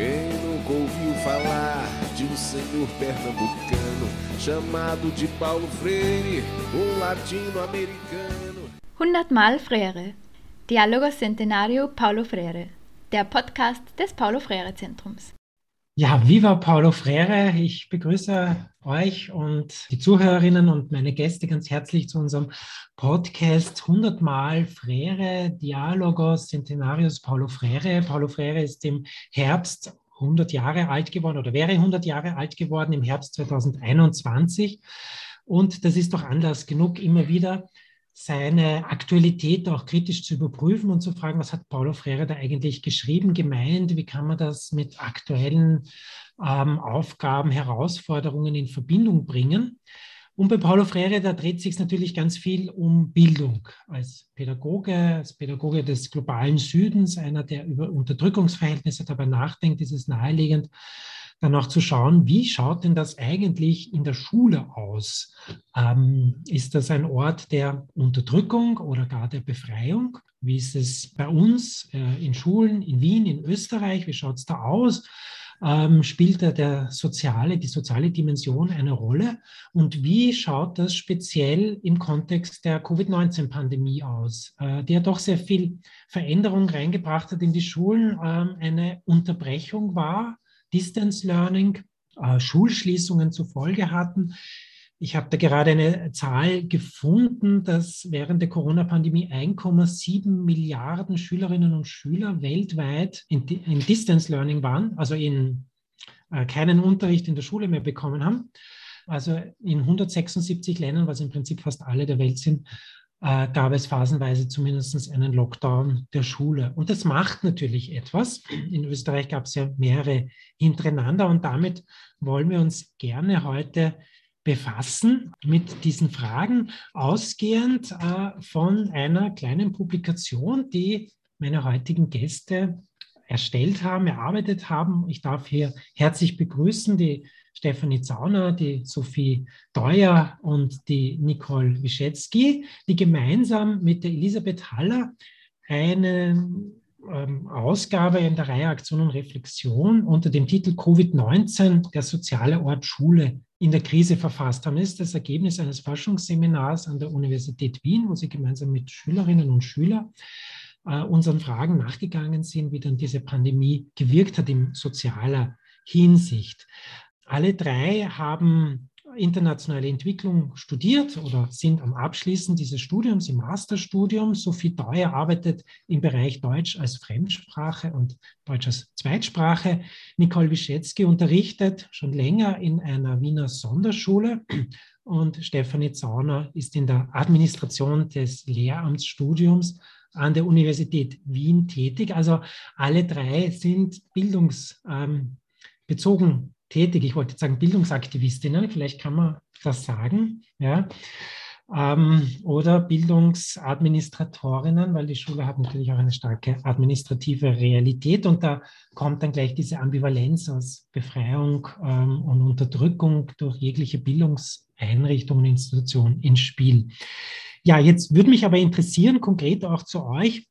Quem nunca ouviu falar de um senhor pernambucano chamado de Paulo Freire, um latino-americano? 100 Mal Freire. Dialogos Centenario Paulo Freire. Der Podcast des Paulo Freire Zentrums. Ja, viva Paulo Freire. Ich begrüße euch und die Zuhörerinnen und meine Gäste ganz herzlich zu unserem Podcast 100 Mal Freire, Dialogos Centenarius Paulo Freire. Paulo Freire ist im Herbst 100 Jahre alt geworden oder wäre 100 Jahre alt geworden im Herbst 2021. Und das ist doch Anlass genug, immer wieder seine Aktualität auch kritisch zu überprüfen und zu fragen, was hat Paulo Freire da eigentlich geschrieben, gemeint, wie kann man das mit aktuellen ähm, Aufgaben, Herausforderungen in Verbindung bringen. Und bei Paulo Freire, da dreht sich natürlich ganz viel um Bildung. Als Pädagoge, als Pädagoge des globalen Südens, einer, der über Unterdrückungsverhältnisse dabei nachdenkt, ist es naheliegend, dann auch zu schauen, wie schaut denn das eigentlich in der Schule aus? Ähm, ist das ein Ort der Unterdrückung oder gar der Befreiung? Wie ist es bei uns äh, in Schulen in Wien, in Österreich? Wie schaut es da aus? Ähm, spielt da der soziale, die soziale Dimension eine Rolle? Und wie schaut das speziell im Kontext der Covid-19-Pandemie aus, äh, die ja doch sehr viel Veränderung reingebracht hat in die Schulen, ähm, eine Unterbrechung war Distance Learning, äh, Schulschließungen zur Folge hatten. Ich habe da gerade eine Zahl gefunden, dass während der Corona-Pandemie 1,7 Milliarden Schülerinnen und Schüler weltweit in, in Distance Learning waren, also in äh, keinen Unterricht in der Schule mehr bekommen haben. Also in 176 Ländern, was im Prinzip fast alle der Welt sind, äh, gab es phasenweise zumindest einen Lockdown der Schule. Und das macht natürlich etwas. In Österreich gab es ja mehrere hintereinander und damit wollen wir uns gerne heute befassen mit diesen Fragen, ausgehend äh, von einer kleinen Publikation, die meine heutigen Gäste erstellt haben, erarbeitet haben. Ich darf hier herzlich begrüßen die Stefanie Zauner, die Sophie Deuer und die Nicole Wischetzky, die gemeinsam mit der Elisabeth Haller eine ähm, Ausgabe in der Reihe Aktion und Reflexion unter dem Titel Covid-19, der soziale Ort Schule in der Krise verfasst haben. Das ist das Ergebnis eines Forschungsseminars an der Universität Wien, wo sie gemeinsam mit Schülerinnen und Schülern äh, unseren Fragen nachgegangen sind, wie dann diese Pandemie gewirkt hat in sozialer Hinsicht. Alle drei haben internationale Entwicklung studiert oder sind am Abschließen dieses Studiums im Masterstudium. Sophie Deuer arbeitet im Bereich Deutsch als Fremdsprache und Deutsch als Zweitsprache. Nicole Wischetzky unterrichtet schon länger in einer Wiener Sonderschule und Stefanie Zauner ist in der Administration des Lehramtsstudiums an der Universität Wien tätig. Also alle drei sind bildungsbezogen tätig. Ich wollte jetzt sagen Bildungsaktivistinnen, vielleicht kann man das sagen, ja. Ähm, oder Bildungsadministratorinnen, weil die Schule hat natürlich auch eine starke administrative Realität und da kommt dann gleich diese Ambivalenz aus Befreiung ähm, und Unterdrückung durch jegliche Bildungseinrichtung und Institution ins Spiel. Ja, jetzt würde mich aber interessieren, konkret auch zu euch,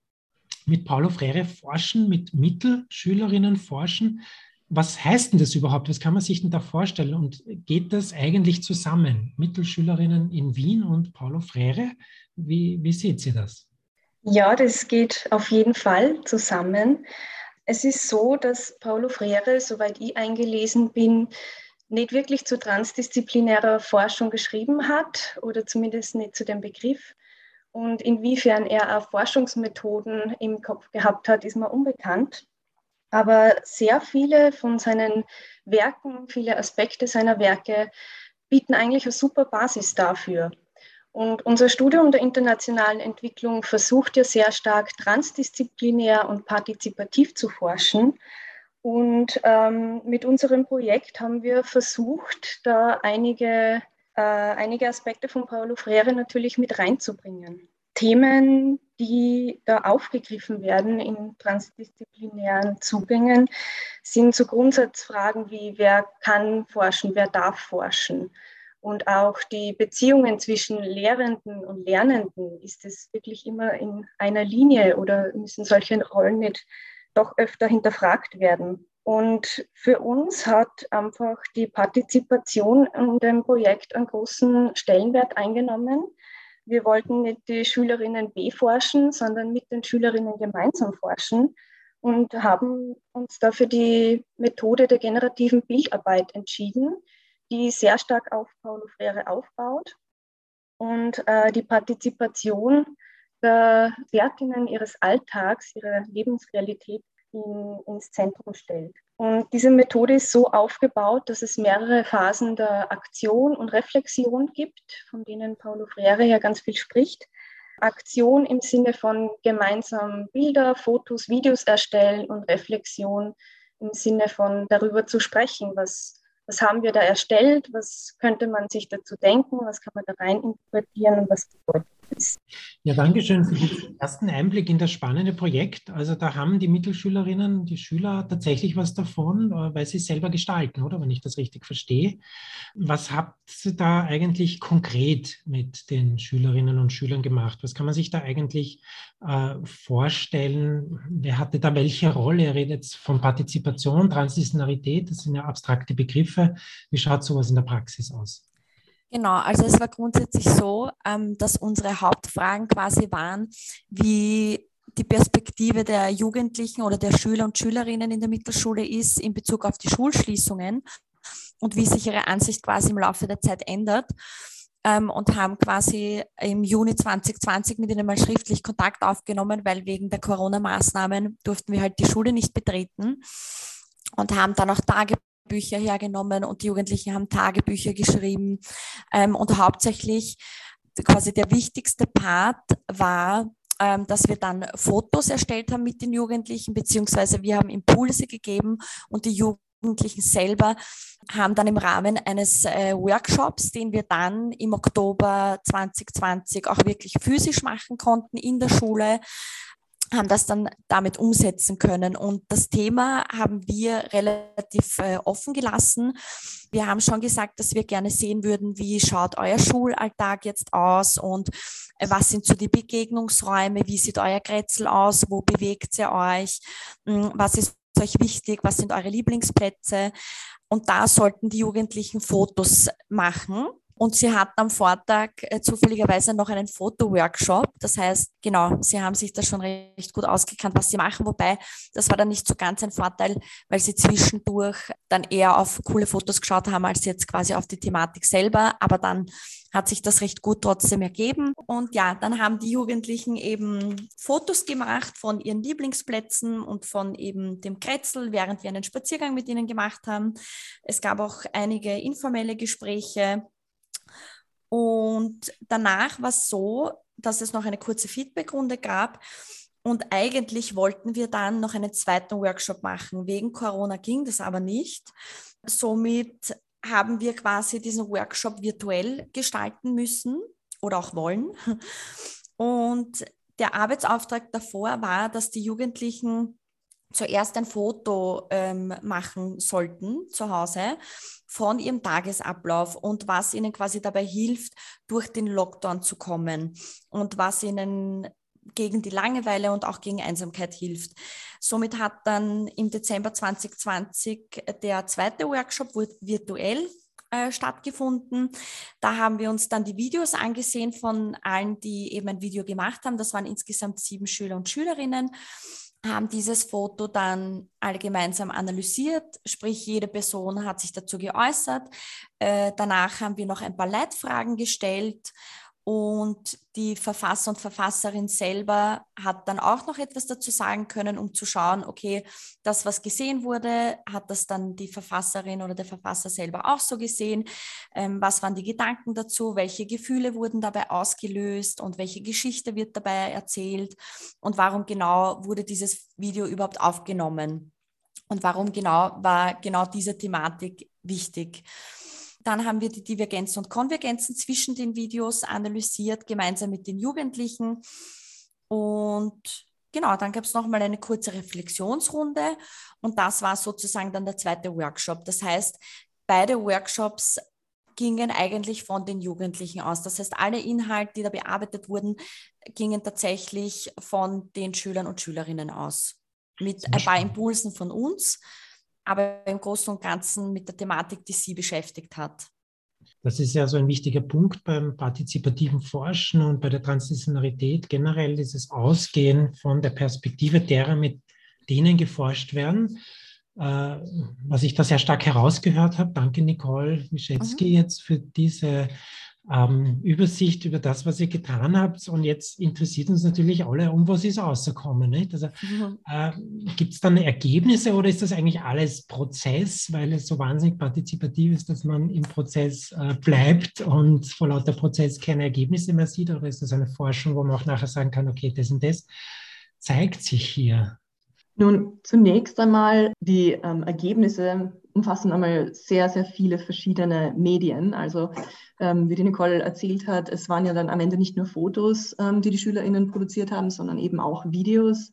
mit Paulo Freire forschen, mit Mittelschülerinnen forschen was heißt denn das überhaupt? Was kann man sich denn da vorstellen? Und geht das eigentlich zusammen? Mittelschülerinnen in Wien und Paulo Freire? Wie, wie seht ihr das? Ja, das geht auf jeden Fall zusammen. Es ist so, dass Paulo Freire, soweit ich eingelesen bin, nicht wirklich zu transdisziplinärer Forschung geschrieben hat oder zumindest nicht zu dem Begriff. Und inwiefern er auch Forschungsmethoden im Kopf gehabt hat, ist mir unbekannt. Aber sehr viele von seinen Werken, viele Aspekte seiner Werke bieten eigentlich eine super Basis dafür. Und unser Studium der internationalen Entwicklung versucht ja sehr stark transdisziplinär und partizipativ zu forschen. Und ähm, mit unserem Projekt haben wir versucht, da einige, äh, einige Aspekte von Paulo Freire natürlich mit reinzubringen. Themen, die da aufgegriffen werden in transdisziplinären Zugängen, sind so Grundsatzfragen wie, wer kann forschen, wer darf forschen. Und auch die Beziehungen zwischen Lehrenden und Lernenden, ist es wirklich immer in einer Linie oder müssen solche Rollen nicht doch öfter hinterfragt werden? Und für uns hat einfach die Partizipation in dem Projekt einen großen Stellenwert eingenommen. Wir wollten nicht die Schülerinnen beforschen, sondern mit den Schülerinnen gemeinsam forschen und haben uns dafür die Methode der generativen Bildarbeit entschieden, die sehr stark auf Paulo Freire aufbaut und äh, die Partizipation der Wertinnen ihres Alltags, ihrer Lebensrealität in, ins Zentrum stellt. Und diese Methode ist so aufgebaut, dass es mehrere Phasen der Aktion und Reflexion gibt, von denen Paulo Freire ja ganz viel spricht. Aktion im Sinne von gemeinsam Bilder, Fotos, Videos erstellen und Reflexion im Sinne von darüber zu sprechen, was, was haben wir da erstellt, was könnte man sich dazu denken, was kann man da rein interpretieren und was bedeutet. Ja, danke schön für den ersten Einblick in das spannende Projekt. Also da haben die Mittelschülerinnen, die Schüler tatsächlich was davon, äh, weil sie selber gestalten, oder? Wenn ich das richtig verstehe. Was habt ihr da eigentlich konkret mit den Schülerinnen und Schülern gemacht? Was kann man sich da eigentlich äh, vorstellen? Wer hatte da welche Rolle? Ihr redet von Partizipation, Transdisziplinarität, das sind ja abstrakte Begriffe. Wie schaut sowas in der Praxis aus? Genau, also es war grundsätzlich so, ähm, dass unsere Hauptfragen quasi waren, wie die Perspektive der Jugendlichen oder der Schüler und Schülerinnen in der Mittelschule ist in Bezug auf die Schulschließungen und wie sich ihre Ansicht quasi im Laufe der Zeit ändert. Ähm, und haben quasi im Juni 2020 mit ihnen mal schriftlich Kontakt aufgenommen, weil wegen der Corona-Maßnahmen durften wir halt die Schule nicht betreten und haben dann auch Tage Bücher hergenommen und die Jugendlichen haben Tagebücher geschrieben. Ähm, und hauptsächlich quasi der wichtigste Part war, ähm, dass wir dann Fotos erstellt haben mit den Jugendlichen, beziehungsweise wir haben Impulse gegeben und die Jugendlichen selber haben dann im Rahmen eines äh, Workshops, den wir dann im Oktober 2020 auch wirklich physisch machen konnten in der Schule, haben das dann damit umsetzen können. Und das Thema haben wir relativ äh, offen gelassen. Wir haben schon gesagt, dass wir gerne sehen würden, wie schaut euer Schulalltag jetzt aus und äh, was sind so die Begegnungsräume, wie sieht euer Grätzl aus, wo bewegt ihr euch, hm, was ist euch wichtig, was sind eure Lieblingsplätze. Und da sollten die Jugendlichen Fotos machen und sie hatten am Vortag äh, zufälligerweise noch einen Fotoworkshop. Das heißt, genau, sie haben sich da schon recht gut ausgekannt, was sie machen. Wobei, das war dann nicht so ganz ein Vorteil, weil sie zwischendurch dann eher auf coole Fotos geschaut haben, als jetzt quasi auf die Thematik selber. Aber dann hat sich das recht gut trotzdem ergeben. Und ja, dann haben die Jugendlichen eben Fotos gemacht von ihren Lieblingsplätzen und von eben dem Kretzel, während wir einen Spaziergang mit ihnen gemacht haben. Es gab auch einige informelle Gespräche und danach war es so, dass es noch eine kurze Feedbackrunde gab. Und eigentlich wollten wir dann noch einen zweiten Workshop machen. Wegen Corona ging das aber nicht. Somit haben wir quasi diesen Workshop virtuell gestalten müssen oder auch wollen. Und der Arbeitsauftrag davor war, dass die Jugendlichen zuerst ein Foto ähm, machen sollten zu Hause von ihrem Tagesablauf und was ihnen quasi dabei hilft, durch den Lockdown zu kommen und was ihnen gegen die Langeweile und auch gegen Einsamkeit hilft. Somit hat dann im Dezember 2020 der zweite Workshop virtuell äh, stattgefunden. Da haben wir uns dann die Videos angesehen von allen, die eben ein Video gemacht haben. Das waren insgesamt sieben Schüler und Schülerinnen haben dieses Foto dann alle gemeinsam analysiert, sprich jede Person hat sich dazu geäußert. Äh, danach haben wir noch ein paar Leitfragen gestellt und die Verfasser und Verfasserin selber hat dann auch noch etwas dazu sagen können, um zu schauen, okay, das, was gesehen wurde, hat das dann die Verfasserin oder der Verfasser selber auch so gesehen? Ähm, was waren die Gedanken dazu? Welche Gefühle wurden dabei ausgelöst und welche Geschichte wird dabei erzählt? Und warum genau wurde dieses Video überhaupt aufgenommen? Und warum genau war genau diese Thematik wichtig? Dann haben wir die Divergenzen und Konvergenzen zwischen den Videos analysiert, gemeinsam mit den Jugendlichen. Und genau, dann gab es nochmal eine kurze Reflexionsrunde und das war sozusagen dann der zweite Workshop. Das heißt, beide Workshops gingen eigentlich von den Jugendlichen aus. Das heißt, alle Inhalte, die da bearbeitet wurden, gingen tatsächlich von den Schülern und Schülerinnen aus. Mit ein paar Impulsen von uns, aber im Großen und Ganzen mit der Thematik, die Sie beschäftigt hat. Das ist ja so ein wichtiger Punkt beim partizipativen Forschen und bei der Transdisziplinarität generell, dieses Ausgehen von der Perspektive derer, mit denen geforscht werden. Äh, was ich da sehr stark herausgehört habe, danke Nicole Wischetzky mhm. jetzt für diese ähm, Übersicht über das, was ihr getan habt. Und jetzt interessiert uns natürlich alle, um was ist rausgekommen. Nicht? Also, mhm. äh, Gibt es dann Ergebnisse oder ist das eigentlich alles Prozess, weil es so wahnsinnig partizipativ ist, dass man im Prozess äh, bleibt und vor lauter Prozess keine Ergebnisse mehr sieht? Oder ist das eine Forschung, wo man auch nachher sagen kann, okay, das und das zeigt sich hier? Nun, zunächst einmal die ähm, Ergebnisse umfassen einmal sehr, sehr viele verschiedene Medien. Also ähm, wie die Nicole erzählt hat, es waren ja dann am Ende nicht nur Fotos, ähm, die die SchülerInnen produziert haben, sondern eben auch Videos.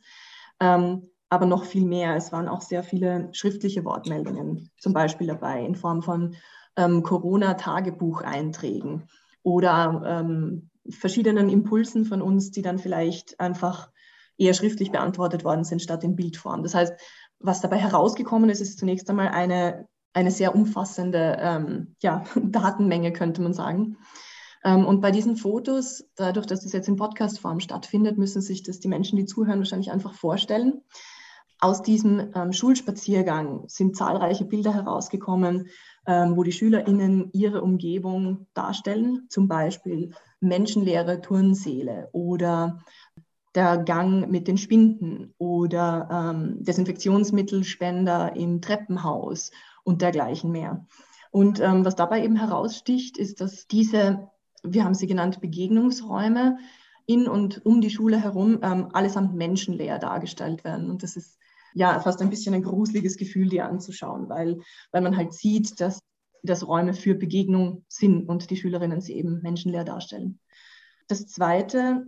Ähm, aber noch viel mehr. Es waren auch sehr viele schriftliche Wortmeldungen zum Beispiel dabei in Form von ähm, Corona-Tagebucheinträgen oder ähm, verschiedenen Impulsen von uns, die dann vielleicht einfach eher schriftlich beantwortet worden sind statt in Bildform. Das heißt, was dabei herausgekommen ist, ist zunächst einmal eine, eine sehr umfassende ähm, ja, Datenmenge, könnte man sagen. Ähm, und bei diesen Fotos, dadurch, dass das jetzt in Podcastform stattfindet, müssen sich das die Menschen, die zuhören, wahrscheinlich einfach vorstellen. Aus diesem ähm, Schulspaziergang sind zahlreiche Bilder herausgekommen, ähm, wo die SchülerInnen ihre Umgebung darstellen, zum Beispiel menschenleere Turnsäle oder der Gang mit den Spinden oder ähm, Desinfektionsmittelspender im Treppenhaus und dergleichen mehr. Und ähm, was dabei eben heraussticht, ist, dass diese, wir haben sie genannt, Begegnungsräume in und um die Schule herum ähm, allesamt menschenleer dargestellt werden. Und das ist ja fast ein bisschen ein gruseliges Gefühl, die anzuschauen, weil, weil man halt sieht, dass das Räume für Begegnung sind und die Schülerinnen sie eben menschenleer darstellen. Das Zweite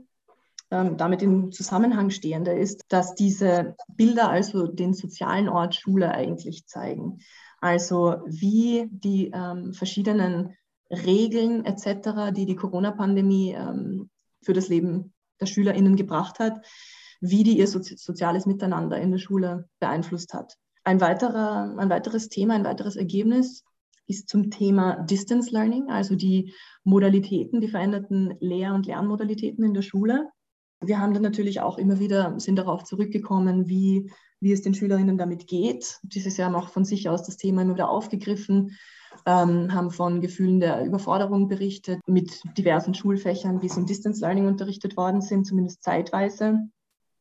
ähm, damit im Zusammenhang stehende ist, dass diese Bilder also den sozialen Ort Schule eigentlich zeigen. Also wie die ähm, verschiedenen Regeln etc., die die Corona-Pandemie ähm, für das Leben der SchülerInnen gebracht hat, wie die ihr Sozi soziales Miteinander in der Schule beeinflusst hat. Ein, weiterer, ein weiteres Thema, ein weiteres Ergebnis ist zum Thema Distance Learning, also die Modalitäten, die veränderten Lehr- und Lernmodalitäten in der Schule. Wir haben dann natürlich auch immer wieder, sind darauf zurückgekommen, wie, wie es den Schülerinnen damit geht. Dieses Jahr haben auch von sich aus das Thema immer wieder aufgegriffen, ähm, haben von Gefühlen der Überforderung berichtet, mit diversen Schulfächern, sie im Distance Learning unterrichtet worden sind, zumindest zeitweise.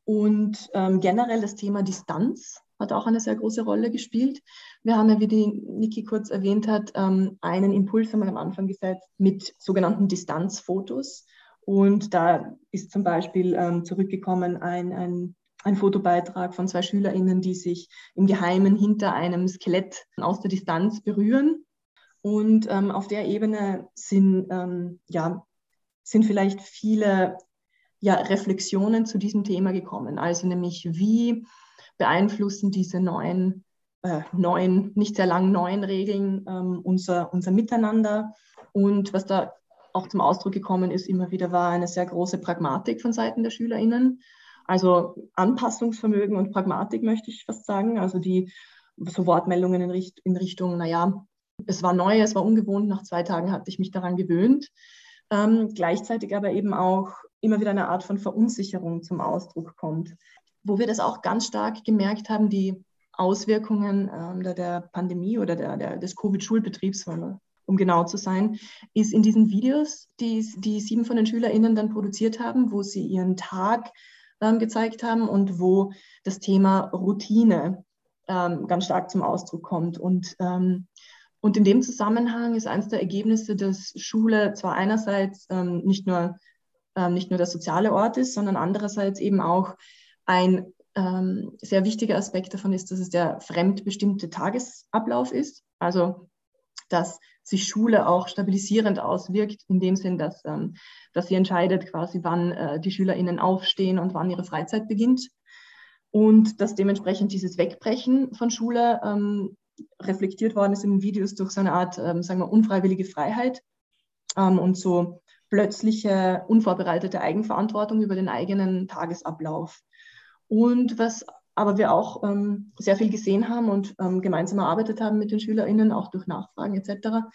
Und ähm, generell das Thema Distanz hat auch eine sehr große Rolle gespielt. Wir haben ja, wie die Niki kurz erwähnt hat, ähm, einen Impuls wir am Anfang gesetzt mit sogenannten Distanzfotos. Und da ist zum Beispiel ähm, zurückgekommen ein, ein, ein Fotobeitrag von zwei SchülerInnen, die sich im Geheimen hinter einem Skelett aus der Distanz berühren. Und ähm, auf der Ebene sind, ähm, ja, sind vielleicht viele ja, Reflexionen zu diesem Thema gekommen. Also nämlich, wie beeinflussen diese neuen, äh, neuen nicht sehr langen neuen Regeln ähm, unser, unser Miteinander? Und was da auch zum Ausdruck gekommen ist, immer wieder war eine sehr große Pragmatik von Seiten der SchülerInnen. Also Anpassungsvermögen und Pragmatik möchte ich fast sagen. Also die so Wortmeldungen in, Richt in Richtung, naja, es war neu, es war ungewohnt, nach zwei Tagen hatte ich mich daran gewöhnt. Ähm, gleichzeitig aber eben auch immer wieder eine Art von Verunsicherung zum Ausdruck kommt. Wo wir das auch ganz stark gemerkt haben, die Auswirkungen ähm, der, der, Pandemie oder der, der des Covid-Schulbetriebs, um genau zu sein, ist in diesen Videos, die, die sieben von den SchülerInnen dann produziert haben, wo sie ihren Tag ähm, gezeigt haben und wo das Thema Routine ähm, ganz stark zum Ausdruck kommt. Und, ähm, und in dem Zusammenhang ist eines der Ergebnisse, dass Schule zwar einerseits ähm, nicht, nur, ähm, nicht nur der soziale Ort ist, sondern andererseits eben auch ein ähm, sehr wichtiger Aspekt davon ist, dass es der fremdbestimmte Tagesablauf ist. Also dass sich Schule auch stabilisierend auswirkt, in dem Sinn, dass, ähm, dass sie entscheidet quasi, wann äh, die SchülerInnen aufstehen und wann ihre Freizeit beginnt. Und dass dementsprechend dieses Wegbrechen von Schule ähm, reflektiert worden ist in den Videos durch so eine Art, ähm, sagen wir, unfreiwillige Freiheit ähm, und so plötzliche, unvorbereitete Eigenverantwortung über den eigenen Tagesablauf. Und was aber wir auch ähm, sehr viel gesehen haben und ähm, gemeinsam erarbeitet haben mit den SchülerInnen, auch durch Nachfragen etc.,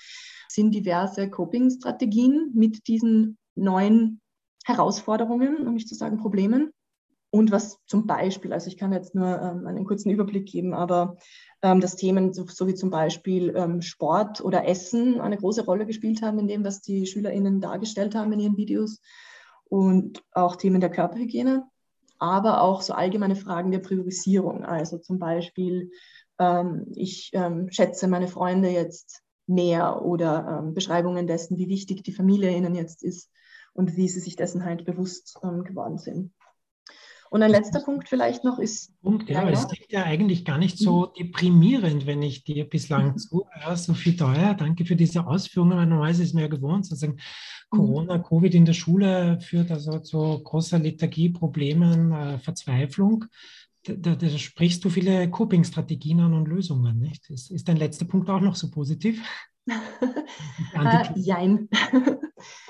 sind diverse Coping-Strategien mit diesen neuen Herausforderungen, um nicht zu sagen Problemen. Und was zum Beispiel, also ich kann jetzt nur ähm, einen kurzen Überblick geben, aber ähm, dass Themen so, so, wie zum Beispiel ähm, Sport oder Essen eine große Rolle gespielt haben in dem, was die SchülerInnen dargestellt haben in ihren Videos und auch Themen der Körperhygiene, aber auch so allgemeine Fragen der Priorisierung. Also zum Beispiel, ähm, ich ähm, schätze meine Freunde jetzt mehr oder ähm, Beschreibungen dessen, wie wichtig die Familie ihnen jetzt ist und wie sie sich dessen halt bewusst geworden sind. Und ein letzter Punkt vielleicht noch ist. Punkt, ja, es klingt ja eigentlich gar nicht so mhm. deprimierend, wenn ich dir bislang zuhöre. Sophie Teuer, danke für diese Ausführungen. Normalerweise ist mir ja gewohnt, sozusagen mhm. Corona, Covid in der Schule führt also zu großer Lethargie, Problemen, äh, Verzweiflung. Da, da, sprichst du viele Coping-Strategien an und Lösungen, nicht? Ist, ist dein letzter Punkt auch noch so positiv? äh, jein.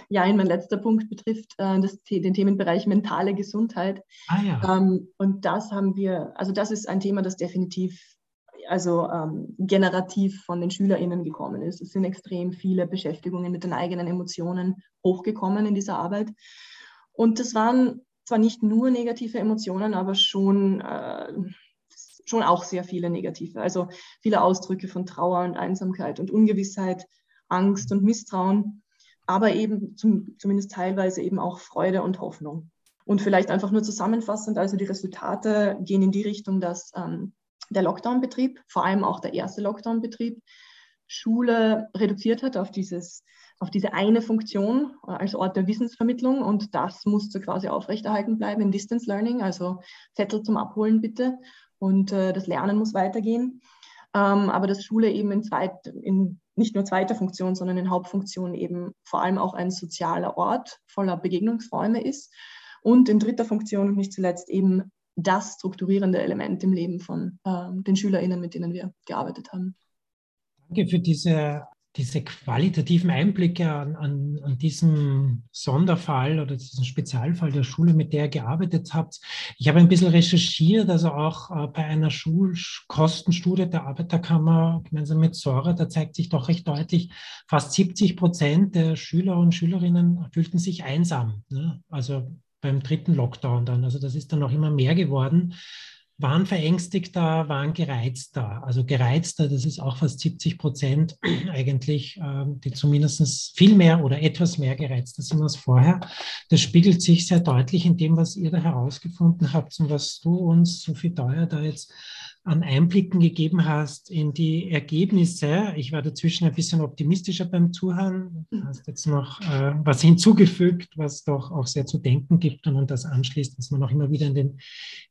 Jein, mein letzter Punkt betrifft äh, das, den Themenbereich mentale Gesundheit. Ah, ja. Ähm, und das haben wir, also das ist ein Thema, das definitiv also ähm, generativ von den SchülerInnen gekommen ist. Es sind extrem viele Beschäftigungen mit den eigenen Emotionen hochgekommen in dieser Arbeit. Und das waren zwar nicht nur negative Emotionen, aber schon äh, schon auch sehr viele negative. Also viele Ausdrücke von Trauer und Einsamkeit und Ungewissheit, Angst und Misstrauen, aber eben zum, zumindest teilweise eben auch Freude und Hoffnung. Und vielleicht einfach nur zusammenfassend, also die Resultate gehen in die Richtung, dass ähm, der Lockdown-Betrieb, vor allem auch der erste Lockdown-Betrieb, Schule reduziert hat auf, dieses, auf diese eine Funktion als Ort der Wissensvermittlung und das musste quasi aufrechterhalten bleiben im Distance Learning, also Zettel zum Abholen bitte und äh, das Lernen muss weitergehen. Ähm, aber dass Schule eben in, zweit, in nicht nur zweiter Funktion, sondern in Hauptfunktion eben vor allem auch ein sozialer Ort voller Begegnungsräume ist und in dritter Funktion und nicht zuletzt eben das strukturierende Element im Leben von äh, den SchülerInnen, mit denen wir gearbeitet haben. Danke für diese diese qualitativen Einblicke an, an, an diesem Sonderfall oder diesen Spezialfall der Schule, mit der ihr gearbeitet habt. Ich habe ein bisschen recherchiert, also auch äh, bei einer Schulkostenstudie der Arbeiterkammer gemeinsam mit Sora, da zeigt sich doch recht deutlich, fast 70 Prozent der Schüler und Schülerinnen fühlten sich einsam. Ne? Also beim dritten Lockdown dann. Also das ist dann noch immer mehr geworden waren verängstigter, waren gereizter. Also gereizter, das ist auch fast 70 Prozent eigentlich, ähm, die zumindest viel mehr oder etwas mehr gereizter sind als vorher. Das spiegelt sich sehr deutlich in dem, was ihr da herausgefunden habt und was du uns, Sophie Deuer, da jetzt an Einblicken gegeben hast in die Ergebnisse. Ich war dazwischen ein bisschen optimistischer beim Zuhören. Du hast jetzt noch äh, was hinzugefügt, was doch auch sehr zu denken gibt und an das anschließt, was man auch immer wieder in den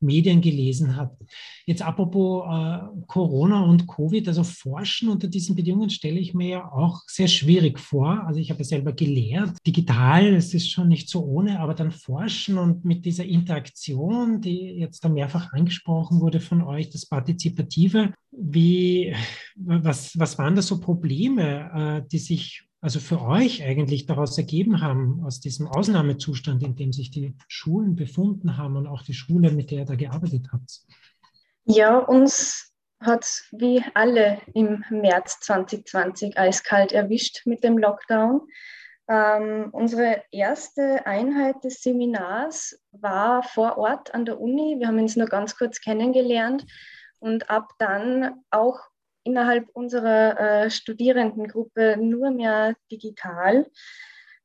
Medien gelesen hat. Jetzt apropos äh, Corona und Covid, also Forschen unter diesen Bedingungen stelle ich mir ja auch sehr schwierig vor. Also ich habe ja selber gelehrt, digital, es ist schon nicht so ohne, aber dann Forschen und mit dieser Interaktion, die jetzt da mehrfach angesprochen wurde von euch, das war Partizipative. Wie, was, was waren da so Probleme, äh, die sich also für euch eigentlich daraus ergeben haben, aus diesem Ausnahmezustand, in dem sich die Schulen befunden haben und auch die Schule, mit der ihr da gearbeitet habt? Ja, uns hat wie alle im März 2020 eiskalt erwischt mit dem Lockdown. Ähm, unsere erste Einheit des Seminars war vor Ort an der Uni. Wir haben uns nur ganz kurz kennengelernt und ab dann auch innerhalb unserer äh, Studierendengruppe nur mehr digital.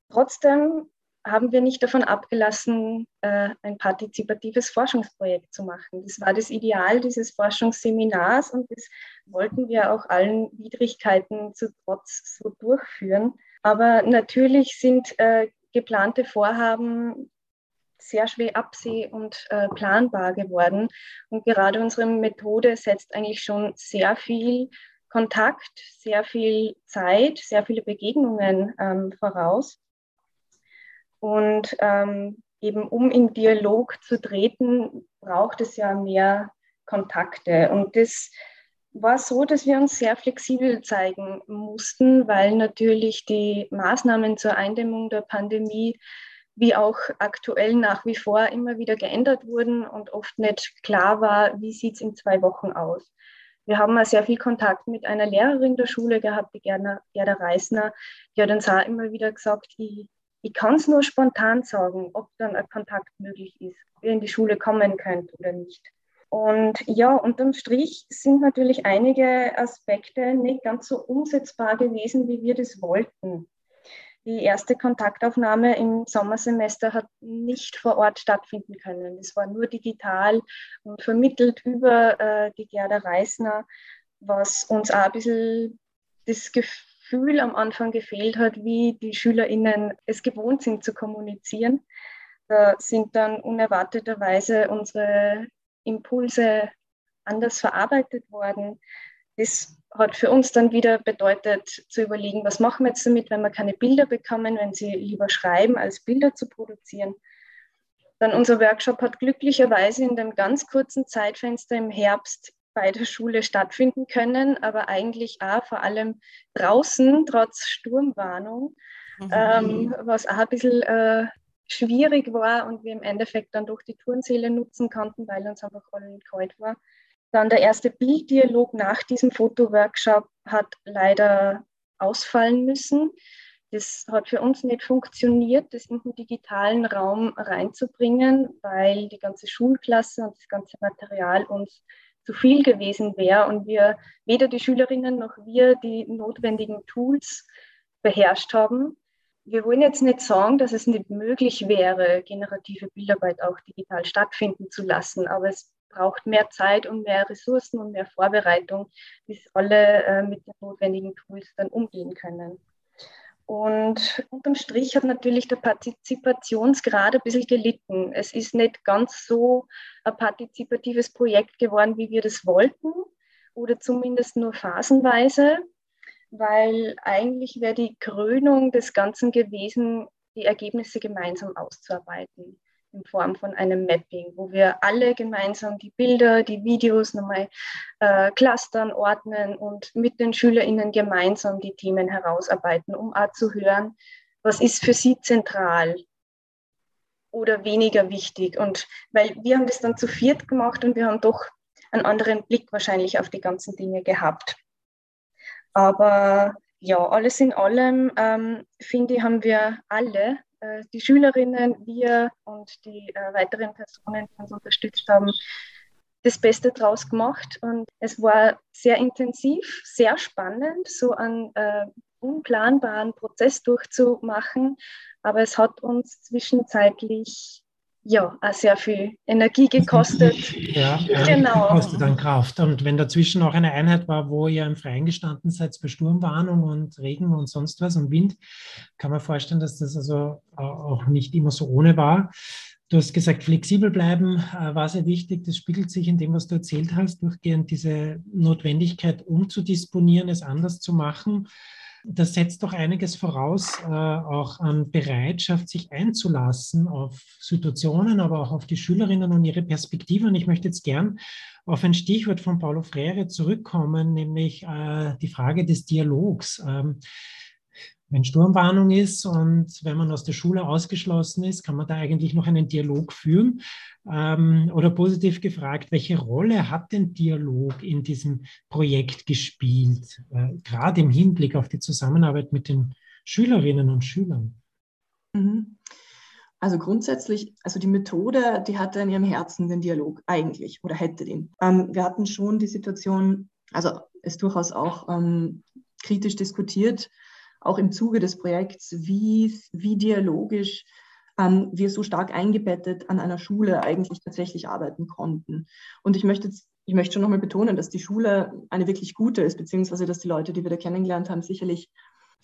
Trotzdem haben wir nicht davon abgelassen, äh, ein partizipatives Forschungsprojekt zu machen. Das war das Ideal dieses Forschungsseminars und das wollten wir auch allen Widrigkeiten zu Trotz so durchführen. Aber natürlich sind äh, geplante Vorhaben sehr schwer abseh- und äh, planbar geworden. Und gerade unsere Methode setzt eigentlich schon sehr viel Kontakt, sehr viel Zeit, sehr viele Begegnungen ähm, voraus. Und ähm, eben um in Dialog zu treten, braucht es ja mehr Kontakte. Und das war so, dass wir uns sehr flexibel zeigen mussten, weil natürlich die Maßnahmen zur Eindämmung der Pandemie wie auch aktuell nach wie vor immer wieder geändert wurden und oft nicht klar war, wie sieht es in zwei Wochen aus. Wir haben sehr viel Kontakt mit einer Lehrerin der Schule gehabt, die Gerda, Gerda Reisner, die hat uns auch immer wieder gesagt, ich, ich kann es nur spontan sagen, ob dann ein Kontakt möglich ist, ob ihr in die Schule kommen könnt oder nicht. Und ja, unterm Strich sind natürlich einige Aspekte nicht ganz so umsetzbar gewesen, wie wir das wollten. Die erste Kontaktaufnahme im Sommersemester hat nicht vor Ort stattfinden können. Es war nur digital und vermittelt über äh, die Gerda Reisner, was uns auch ein bisschen das Gefühl am Anfang gefehlt hat, wie die SchülerInnen es gewohnt sind zu kommunizieren. Da sind dann unerwarteterweise unsere Impulse anders verarbeitet worden. Das hat für uns dann wieder bedeutet, zu überlegen, was machen wir jetzt damit, wenn wir keine Bilder bekommen, wenn sie lieber schreiben, als Bilder zu produzieren. Dann unser Workshop hat glücklicherweise in dem ganz kurzen Zeitfenster im Herbst bei der Schule stattfinden können, aber eigentlich auch vor allem draußen, trotz Sturmwarnung, mhm. ähm, was auch ein bisschen äh, schwierig war und wir im Endeffekt dann durch die Turnsäle nutzen konnten, weil uns einfach allen kalt war. Dann der erste Bilddialog nach diesem Fotoworkshop hat leider ausfallen müssen. Das hat für uns nicht funktioniert, das in den digitalen Raum reinzubringen, weil die ganze Schulklasse und das ganze Material uns zu viel gewesen wäre und wir weder die Schülerinnen noch wir die notwendigen Tools beherrscht haben wir wollen jetzt nicht sagen, dass es nicht möglich wäre, generative Bildarbeit auch digital stattfinden zu lassen, aber es braucht mehr Zeit und mehr Ressourcen und mehr Vorbereitung, bis alle äh, mit den notwendigen Tools dann umgehen können. Und unterm Strich hat natürlich der Partizipationsgrad ein bisschen gelitten. Es ist nicht ganz so ein partizipatives Projekt geworden, wie wir das wollten, oder zumindest nur phasenweise weil eigentlich wäre die Krönung des Ganzen gewesen, die Ergebnisse gemeinsam auszuarbeiten in Form von einem Mapping, wo wir alle gemeinsam die Bilder, die Videos nochmal äh, clustern, ordnen und mit den SchülerInnen gemeinsam die Themen herausarbeiten, um auch zu hören, was ist für sie zentral oder weniger wichtig. Und weil wir haben das dann zu viert gemacht und wir haben doch einen anderen Blick wahrscheinlich auf die ganzen Dinge gehabt. Aber ja, alles in allem, ähm, finde ich, haben wir alle, die Schülerinnen, wir und die äh, weiteren Personen, die uns unterstützt haben, das Beste draus gemacht. Und es war sehr intensiv, sehr spannend, so einen äh, unplanbaren Prozess durchzumachen. Aber es hat uns zwischenzeitlich ja, auch sehr viel Energie gekostet. Ja, genau. kostet dann Kraft. Und wenn dazwischen auch eine Einheit war, wo ihr im Freien gestanden seid bei Sturmwarnung und Regen und sonst was und Wind, kann man vorstellen, dass das also auch nicht immer so ohne war. Du hast gesagt, flexibel bleiben äh, war sehr wichtig. Das spiegelt sich in dem, was du erzählt hast, durchgehend diese Notwendigkeit umzudisponieren, es anders zu machen das setzt doch einiges voraus, äh, auch an Bereitschaft, sich einzulassen auf Situationen, aber auch auf die Schülerinnen und ihre Perspektive. Und ich möchte jetzt gern auf ein Stichwort von Paulo Freire zurückkommen, nämlich äh, die Frage des Dialogs. Ähm, wenn Sturmwarnung ist und wenn man aus der Schule ausgeschlossen ist, kann man da eigentlich noch einen Dialog führen? Ähm, oder positiv gefragt, welche Rolle hat denn Dialog in diesem Projekt gespielt, äh, gerade im Hinblick auf die Zusammenarbeit mit den Schülerinnen und Schülern? Mhm. Also grundsätzlich, also die Methode, die hatte in ihrem Herzen den Dialog eigentlich oder hätte den. Ähm, wir hatten schon die Situation, also es durchaus auch ähm, kritisch diskutiert, auch im Zuge des Projekts, wie, wie dialogisch ähm, wir so stark eingebettet an einer Schule eigentlich tatsächlich arbeiten konnten. Und ich möchte ich möchte schon nochmal betonen, dass die Schule eine wirklich gute ist, beziehungsweise dass die Leute, die wir da kennengelernt haben, sicherlich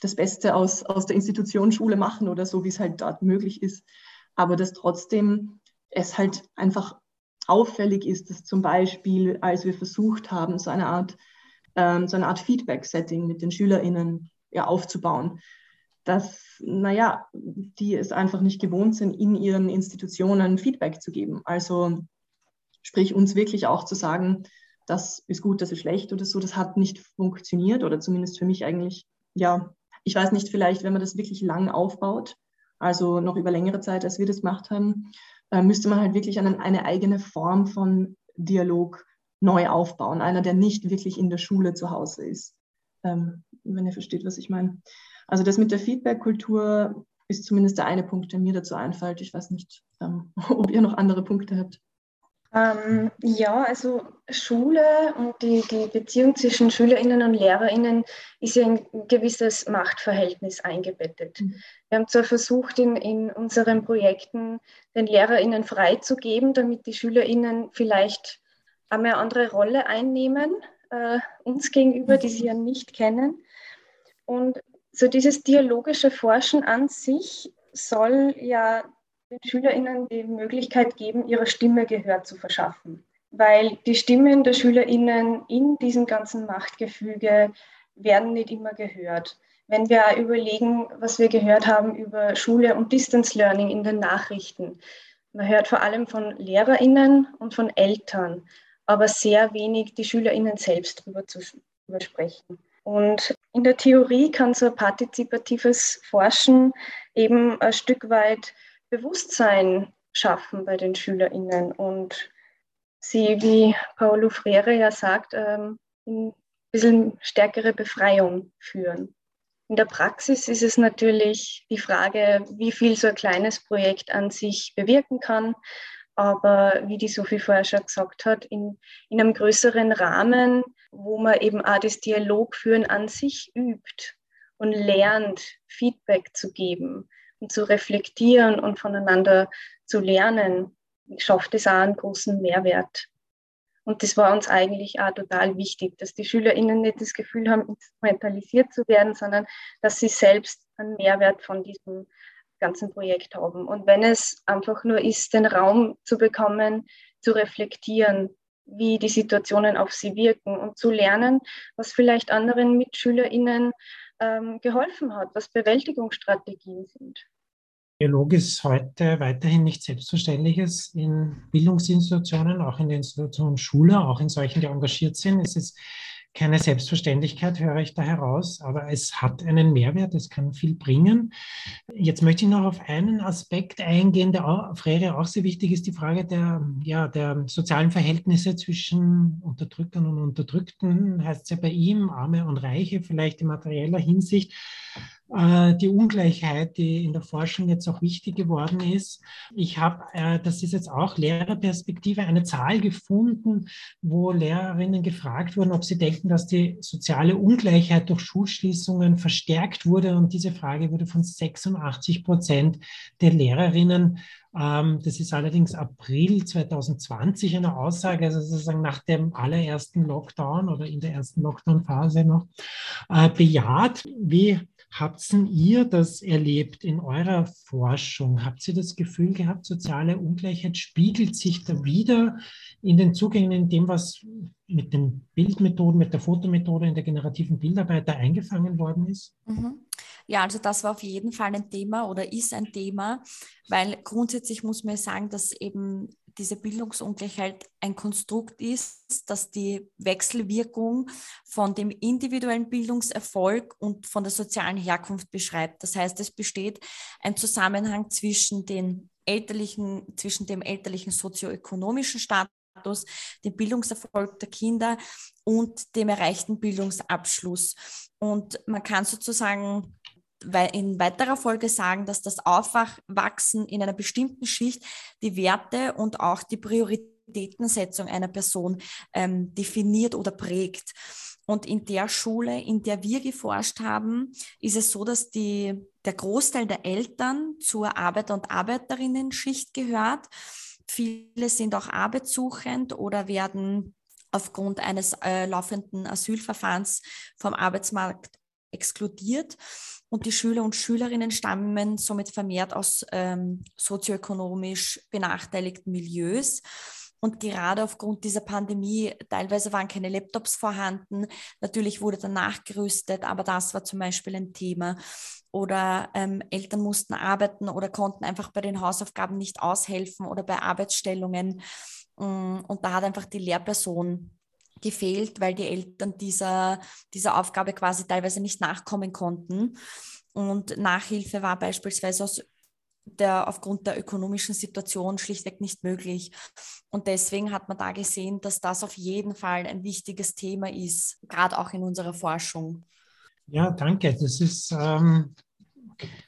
das Beste aus, aus der Institution Schule machen oder so, wie es halt dort möglich ist. Aber dass trotzdem es halt einfach auffällig ist, dass zum Beispiel, als wir versucht haben, so eine Art, ähm, so eine Art Feedback-Setting mit den SchülerInnen ja, aufzubauen. Dass, naja, die es einfach nicht gewohnt sind, in ihren Institutionen Feedback zu geben. Also sprich uns wirklich auch zu sagen, das ist gut, das ist schlecht oder so, das hat nicht funktioniert oder zumindest für mich eigentlich, ja, ich weiß nicht, vielleicht, wenn man das wirklich lang aufbaut also noch über längere Zeit, als wir das gemacht haben, äh, müsste man halt wirklich eine, eine eigene Form von Dialog neu aufbauen. Einer, der nicht wirklich in der Schule zu Hause ist. Ähm, wenn ihr versteht, was ich meine. Also das mit der Feedback-Kultur ist zumindest der eine Punkt, der mir dazu einfällt. Ich weiß nicht, ähm, ob ihr noch andere Punkte habt. Ähm, ja, also Schule und die, die Beziehung zwischen SchülerInnen und LehrerInnen ist ja in ein gewisses Machtverhältnis eingebettet. Mhm. Wir haben zwar versucht, in, in unseren Projekten den LehrerInnen freizugeben, damit die SchülerInnen vielleicht eine andere Rolle einnehmen, äh, uns gegenüber, die sie ja nicht kennen. Und so dieses dialogische Forschen an sich soll ja den SchülerInnen die Möglichkeit geben, ihrer Stimme Gehör zu verschaffen. Weil die Stimmen der SchülerInnen in diesem ganzen Machtgefüge werden nicht immer gehört. Wenn wir überlegen, was wir gehört haben über Schule und Distance Learning in den Nachrichten, man hört vor allem von LehrerInnen und von Eltern, aber sehr wenig die SchülerInnen selbst darüber zu sprechen. Und in der Theorie kann so partizipatives Forschen eben ein Stück weit Bewusstsein schaffen bei den SchülerInnen und sie, wie Paulo Freire ja sagt, ähm, in ein bisschen stärkere Befreiung führen. In der Praxis ist es natürlich die Frage, wie viel so ein kleines Projekt an sich bewirken kann. Aber wie die Sophie vorher schon gesagt hat, in, in einem größeren Rahmen, wo man eben auch das Dialogführen an sich übt und lernt, Feedback zu geben, zu reflektieren und voneinander zu lernen, schafft es auch einen großen Mehrwert. Und das war uns eigentlich auch total wichtig, dass die SchülerInnen nicht das Gefühl haben, instrumentalisiert zu werden, sondern dass sie selbst einen Mehrwert von diesem ganzen Projekt haben. Und wenn es einfach nur ist, den Raum zu bekommen, zu reflektieren, wie die Situationen auf sie wirken und zu lernen, was vielleicht anderen MitschülerInnen ähm, geholfen hat, was Bewältigungsstrategien sind. Dialog ist heute weiterhin nicht Selbstverständliches in Bildungsinstitutionen, auch in der Institution Schule, auch in solchen, die engagiert sind. Es ist keine Selbstverständlichkeit, höre ich da heraus, aber es hat einen Mehrwert, es kann viel bringen. Jetzt möchte ich noch auf einen Aspekt eingehen, der auch, Frere auch sehr wichtig ist, die Frage der, ja, der sozialen Verhältnisse zwischen Unterdrückern und Unterdrückten, heißt es ja bei ihm, Arme und Reiche, vielleicht in materieller Hinsicht. Äh, die Ungleichheit, die in der Forschung jetzt auch wichtig geworden ist. Ich habe, äh, das ist jetzt auch Lehrerperspektive, eine Zahl gefunden, wo Lehrerinnen gefragt wurden, ob sie denken, dass die soziale Ungleichheit durch Schulschließungen verstärkt wurde. Und diese Frage wurde von 86 Prozent der Lehrerinnen ähm, das ist allerdings April 2020 eine Aussage, also sozusagen nach dem allerersten Lockdown oder in der ersten Lockdown-Phase noch äh, bejaht. Wie Habt ihr das erlebt in eurer Forschung? Habt ihr das Gefühl gehabt, soziale Ungleichheit spiegelt sich da wieder in den Zugängen, in dem, was mit den Bildmethoden, mit der Fotomethode in der generativen Bildarbeit da eingefangen worden ist? Mhm. Ja, also das war auf jeden Fall ein Thema oder ist ein Thema, weil grundsätzlich muss man sagen, dass eben diese Bildungsungleichheit ein Konstrukt ist, das die Wechselwirkung von dem individuellen Bildungserfolg und von der sozialen Herkunft beschreibt. Das heißt, es besteht ein Zusammenhang zwischen den elterlichen, zwischen dem elterlichen sozioökonomischen Status, dem Bildungserfolg der Kinder und dem erreichten Bildungsabschluss. Und man kann sozusagen in weiterer Folge sagen, dass das Aufwachsen in einer bestimmten Schicht die Werte und auch die Prioritätensetzung einer Person ähm, definiert oder prägt. Und in der Schule, in der wir geforscht haben, ist es so, dass die, der Großteil der Eltern zur Arbeiter- und Arbeiterinnen-Schicht gehört. Viele sind auch arbeitssuchend oder werden aufgrund eines äh, laufenden Asylverfahrens vom Arbeitsmarkt exkludiert und die Schüler und Schülerinnen stammen somit vermehrt aus ähm, sozioökonomisch benachteiligten Milieus. Und gerade aufgrund dieser Pandemie, teilweise waren keine Laptops vorhanden. Natürlich wurde dann nachgerüstet, aber das war zum Beispiel ein Thema. Oder ähm, Eltern mussten arbeiten oder konnten einfach bei den Hausaufgaben nicht aushelfen oder bei Arbeitsstellungen. Mm, und da hat einfach die Lehrperson gefehlt, weil die Eltern dieser, dieser Aufgabe quasi teilweise nicht nachkommen konnten. Und Nachhilfe war beispielsweise aus der aufgrund der ökonomischen Situation schlichtweg nicht möglich. Und deswegen hat man da gesehen, dass das auf jeden Fall ein wichtiges Thema ist, gerade auch in unserer Forschung. Ja, danke. Das ist ähm,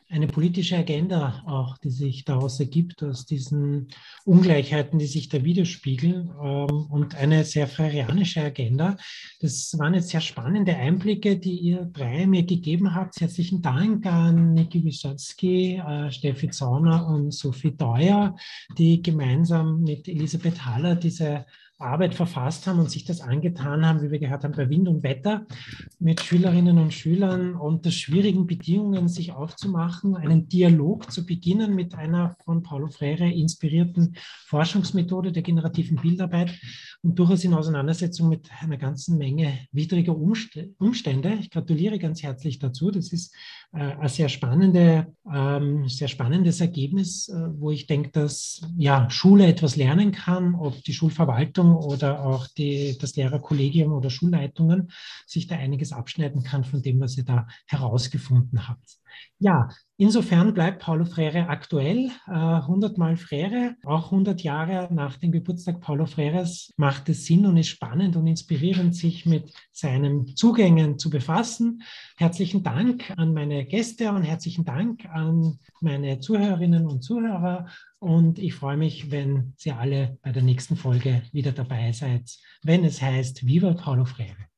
eine politische Agenda auch, die sich daraus ergibt, aus diesen Ungleichheiten, die sich da widerspiegeln ähm, und eine sehr freirianische Agenda. Das waren jetzt sehr spannende Einblicke, die ihr drei mir gegeben habt. Herzlichen Dank an Niki Wischatski, äh, Steffi Zauner und Sophie Deuer, die gemeinsam mit Elisabeth Haller diese Arbeit verfasst haben und sich das angetan haben, wie wir gehört haben, bei Wind und Wetter mit Schülerinnen und Schülern unter schwierigen Bedingungen sich aufzumachen, einen Dialog zu beginnen mit einer von Paulo Freire inspirierten Forschungsmethode der generativen Bildarbeit und durchaus in Auseinandersetzung mit einer ganzen Menge widriger Umstände. Ich gratuliere ganz herzlich dazu. Das ist äh, ein sehr, spannende, ähm, sehr spannendes Ergebnis, äh, wo ich denke, dass ja, Schule etwas lernen kann, ob die Schulverwaltung oder auch die, das Lehrerkollegium oder Schulleitungen sich da einiges abschneiden kann von dem, was ihr da herausgefunden habt. Ja, insofern bleibt Paulo Freire aktuell. Äh, 100 Mal Freire, auch 100 Jahre nach dem Geburtstag Paulo Freires, macht es Sinn und ist spannend und inspirierend, sich mit seinen Zugängen zu befassen. Herzlichen Dank an meine Gäste und herzlichen Dank an meine Zuhörerinnen und Zuhörer. Und ich freue mich, wenn Sie alle bei der nächsten Folge wieder dabei seid, wenn es heißt Viva Paulo Freire.